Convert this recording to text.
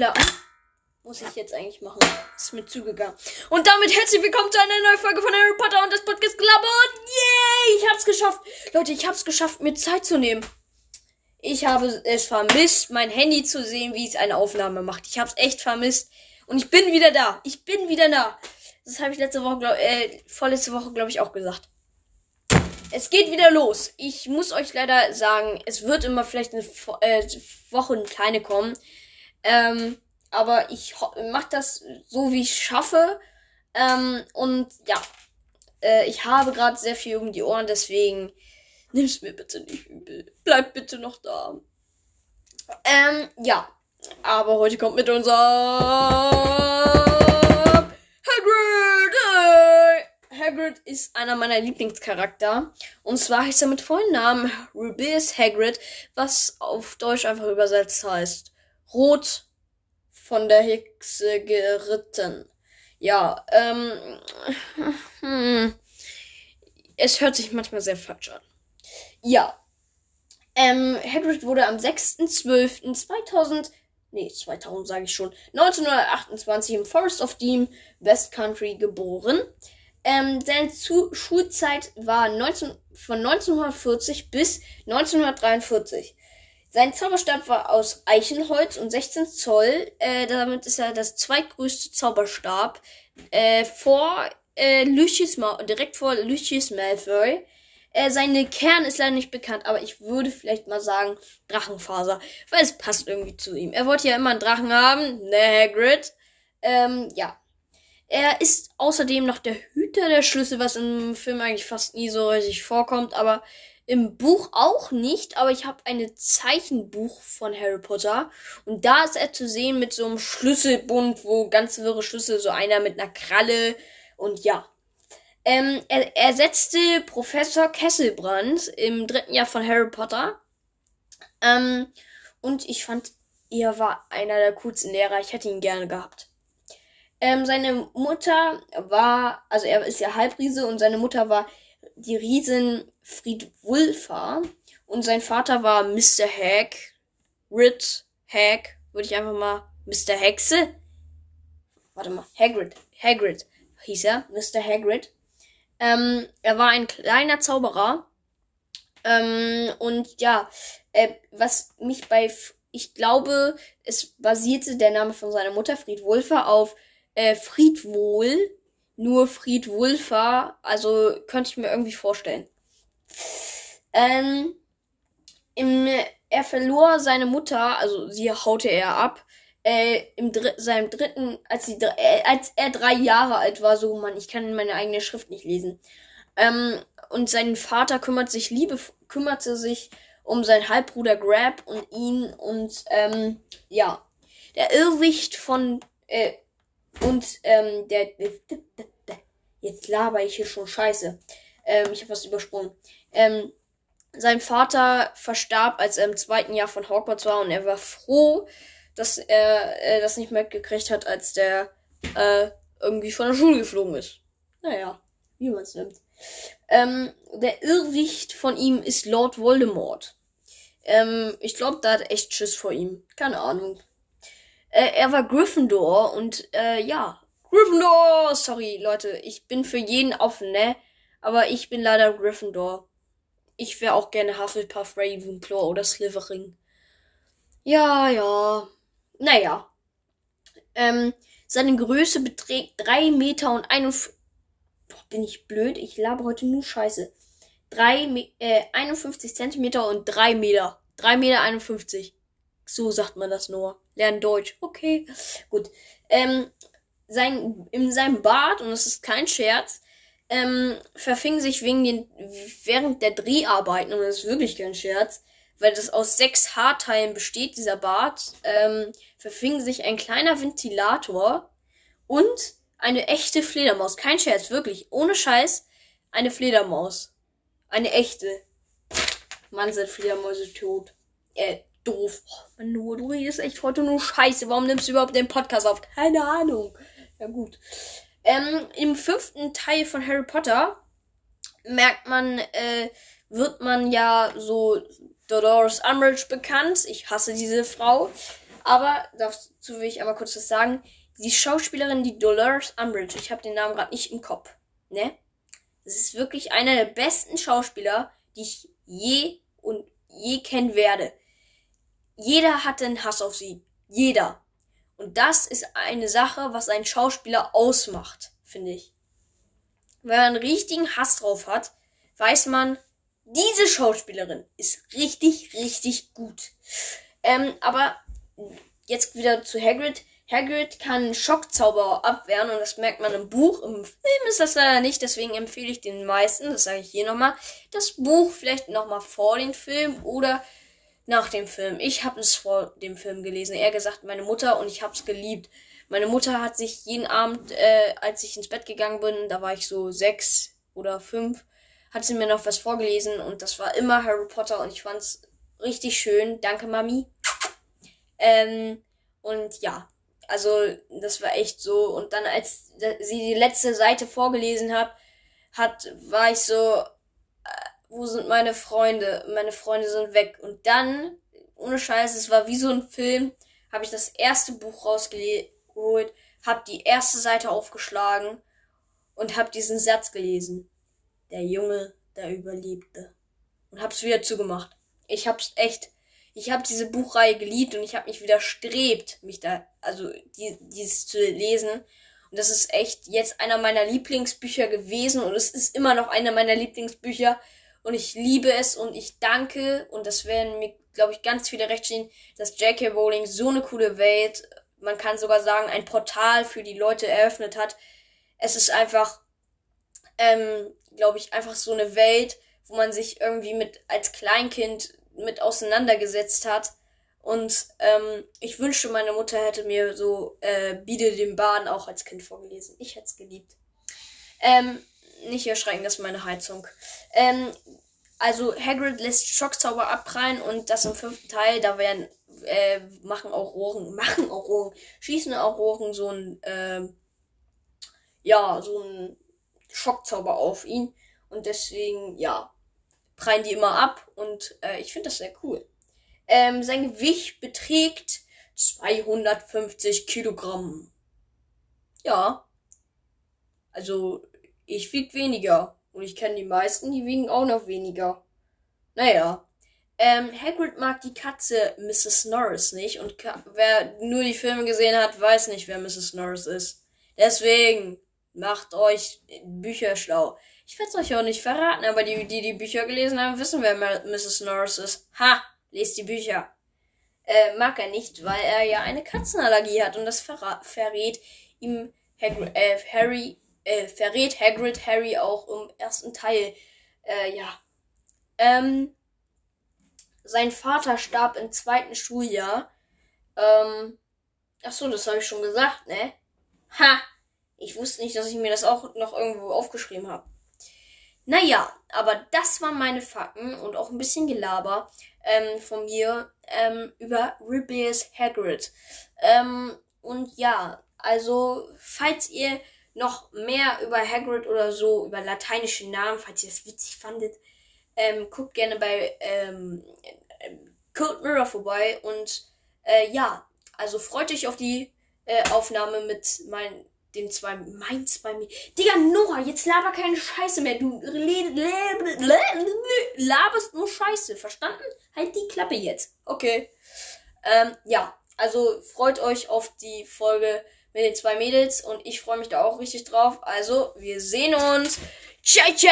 Zuklappen muss ich jetzt eigentlich machen. Ist mir zugegangen. Und damit herzlich willkommen zu einer neuen Folge von Harry Potter und das Podcast Glabber. Und yay, ich hab's geschafft. Leute, ich hab's geschafft, mir Zeit zu nehmen. Ich habe es vermisst, mein Handy zu sehen, wie es eine Aufnahme macht. Ich hab's echt vermisst. Und ich bin wieder da. Ich bin wieder da. Das habe ich letzte Woche, glaub, äh, vorletzte Woche, glaube ich, auch gesagt. Es geht wieder los. Ich muss euch leider sagen, es wird immer vielleicht eine äh, Woche eine kleine kommen. Ähm, aber ich mache das so, wie ich schaffe. Ähm, und ja, äh, ich habe gerade sehr viel um die Ohren, deswegen nimm's mir bitte nicht übel. Bleib bitte noch da. Ähm, ja. Aber heute kommt mit unser Hagrid. Hagrid ist einer meiner Lieblingscharakter. Und zwar heißt er mit vollen Namen Rubius Hagrid, was auf Deutsch einfach übersetzt heißt Rot von der Hexe geritten. Ja, ähm. Hm, es hört sich manchmal sehr falsch an. Ja. Ähm, Hagrid wurde am 6.12.2000, nee, 2000 sage ich schon, 1928 im Forest of Dean, West Country geboren. Ähm, seine Zu Schulzeit war 19, von 1940 bis 1943. Sein Zauberstab war aus Eichenholz und 16 Zoll. Äh, damit ist er das zweitgrößte Zauberstab äh, vor äh, Lucius Ma direkt vor Lucius Malfoy. Äh, seine Kern ist leider nicht bekannt, aber ich würde vielleicht mal sagen Drachenfaser, weil es passt irgendwie zu ihm. Er wollte ja immer einen Drachen haben, ne Hagrid. Ähm, ja. Er ist außerdem noch der Hüter der Schlüssel, was im Film eigentlich fast nie so richtig vorkommt, aber im Buch auch nicht, aber ich habe ein Zeichenbuch von Harry Potter und da ist er zu sehen mit so einem Schlüsselbund, wo ganz wirre Schlüssel, so einer mit einer Kralle und ja. Ähm, er ersetzte Professor Kesselbrand im dritten Jahr von Harry Potter. Ähm, und ich fand, er war einer der coolsten Lehrer. Ich hätte ihn gerne gehabt. Ähm, seine Mutter war, also er ist ja Halbriese und seine Mutter war die Riesin Friedwulfa und sein Vater war Mr. Hag, Rit Hag, würde ich einfach mal Mr. Hexe. Warte mal, Hagrid, Hagrid hieß er, Mr. Hagrid. Ähm, er war ein kleiner Zauberer. Ähm, und ja, äh, was mich bei, ich glaube, es basierte der Name von seiner Mutter, Friedwulfa, auf äh, Friedwohl nur Fried Wulfer. Also könnte ich mir irgendwie vorstellen. Ähm, im, er verlor seine Mutter, also sie haute er ab. Äh, im Dr seinem dritten, als, sie, äh, als er drei Jahre alt war, so man, ich kann meine eigene Schrift nicht lesen. Ähm, und sein Vater kümmert sich liebe, kümmerte sich um seinen Halbbruder Grab und ihn und ähm, ja, der Irrwicht von äh, und ähm, der. Jetzt laber ich hier schon Scheiße. Ähm, ich habe was übersprungen. Ähm, sein Vater verstarb, als er im zweiten Jahr von Hogwarts war und er war froh, dass er äh, das nicht mitgekriegt hat, als der äh, irgendwie von der Schule geflogen ist. Naja, wie man es nimmt. Ähm, der Irrwicht von ihm ist Lord Voldemort. Ähm, ich glaube, da hat echt Schiss vor ihm. Keine Ahnung. Äh, er war Gryffindor und äh, ja. Gryffindor! Sorry, Leute, ich bin für jeden offen, ne? Aber ich bin leider Gryffindor. Ich wäre auch gerne Hufflepuff, Ravenclaw oder Slytherin. Ja, ja. Naja. Ähm, seine Größe beträgt 3 Meter und 51. Boah, bin ich blöd? Ich labe heute nur Scheiße. 3, äh, 51 Zentimeter und 3 Meter. 3 Meter 51. So sagt man das nur. Lernen Deutsch. Okay, gut. Ähm, sein, in seinem Bart, und das ist kein Scherz, ähm, verfing sich wegen den, während der Dreharbeiten, und das ist wirklich kein Scherz, weil das aus sechs Haarteilen besteht, dieser Bart, ähm, verfing sich ein kleiner Ventilator und eine echte Fledermaus. Kein Scherz, wirklich. Ohne Scheiß, eine Fledermaus. Eine echte. Mann, sind Fledermäuse tot. Äh, doof. Oh, Mann, du, du redest echt heute nur Scheiße. Warum nimmst du überhaupt den Podcast auf? Keine Ahnung. Ja, gut. Ähm, Im fünften Teil von Harry Potter merkt man, äh, wird man ja so Dolores Umbridge bekannt. Ich hasse diese Frau. Aber dazu will ich aber kurz was sagen. Die Schauspielerin, die Dolores Umbridge, ich habe den Namen gerade nicht im Kopf, ne? Das ist wirklich einer der besten Schauspieler, die ich je und je kennen werde. Jeder hatte einen Hass auf sie. Jeder. Und das ist eine Sache, was einen Schauspieler ausmacht, finde ich. Wenn man einen richtigen Hass drauf hat, weiß man, diese Schauspielerin ist richtig, richtig gut. Ähm, aber jetzt wieder zu Hagrid. Hagrid kann Schockzauber abwehren und das merkt man im Buch. Im Film ist das leider nicht, deswegen empfehle ich den meisten, das sage ich hier nochmal, das Buch vielleicht nochmal vor dem Film oder nach dem Film. Ich habe es vor dem Film gelesen. Er gesagt, meine Mutter und ich habe es geliebt. Meine Mutter hat sich jeden Abend, äh, als ich ins Bett gegangen bin, da war ich so sechs oder fünf, hat sie mir noch was vorgelesen und das war immer Harry Potter und ich fand's richtig schön. Danke, Mami. Ähm, und ja, also das war echt so. Und dann, als sie die letzte Seite vorgelesen hat, hat, war ich so, wo sind meine Freunde? Meine Freunde sind weg. Und dann, ohne Scheiß, es war wie so ein Film, habe ich das erste Buch rausgeholt, habe die erste Seite aufgeschlagen und habe diesen Satz gelesen. Der Junge, der überlebte. Und hab's wieder zugemacht. Ich hab's echt ich habe diese Buchreihe geliebt und ich habe mich widerstrebt, mich da, also die, dieses zu lesen. Und das ist echt jetzt einer meiner Lieblingsbücher gewesen und es ist immer noch einer meiner Lieblingsbücher. Und ich liebe es und ich danke, und das werden mir, glaube ich, ganz viele recht stehen, dass J.K. Rowling so eine coole Welt, man kann sogar sagen, ein Portal für die Leute eröffnet hat. Es ist einfach, ähm, glaube ich, einfach so eine Welt, wo man sich irgendwie mit als Kleinkind mit auseinandergesetzt hat. Und ähm, ich wünschte, meine Mutter hätte mir so äh, Biede den Bahn auch als Kind vorgelesen. Ich hätte es geliebt. Ähm, nicht erschrecken, das ist meine Heizung. Ähm, also Hagrid lässt Schockzauber abprallen und das im fünften Teil, da werden äh, machen Auroren, machen Auroren, schießen Auroren so ein äh, ja, so ein Schockzauber auf ihn und deswegen ja, prallen die immer ab und äh, ich finde das sehr cool. Ähm, sein Gewicht beträgt 250 Kilogramm. Ja. Also, ich wieg weniger. Und ich kenne die meisten, die wiegen auch noch weniger. Naja. Ähm, Hagrid mag die Katze Mrs. Norris nicht. Und wer nur die Filme gesehen hat, weiß nicht, wer Mrs. Norris ist. Deswegen macht euch Bücher schlau. Ich werde es euch auch nicht verraten, aber die, die die Bücher gelesen haben, wissen, wer Mrs. Norris ist. Ha! Lest die Bücher. Äh, mag er nicht, weil er ja eine Katzenallergie hat und das verrät ihm Hagrid, äh, Harry, äh, verrät Hagrid Harry auch im ersten Teil. Äh, ja. Ähm, sein Vater starb im zweiten Schuljahr. Ähm, ach so, das habe ich schon gesagt, ne? Ha! Ich wusste nicht, dass ich mir das auch noch irgendwo aufgeschrieben habe. Naja, aber das waren meine Fakten und auch ein bisschen Gelaber ähm, von mir ähm, über Rubius Hagrid. Ähm, und ja, also falls ihr noch mehr über Hagrid oder so, über lateinische Namen, falls ihr das witzig fandet, ähm, guckt gerne bei ähm, Cold Mirror vorbei und äh, ja, also freut euch auf die äh, Aufnahme mit meinen den zwei meins bei mir. Digga, Nora, jetzt laber keine Scheiße mehr. Du laberst nur Scheiße. Verstanden? Halt die Klappe jetzt. Okay. Ähm, ja, also freut euch auf die Folge mit den zwei Mädels und ich freue mich da auch richtig drauf. Also, wir sehen uns. Ciao, ciao!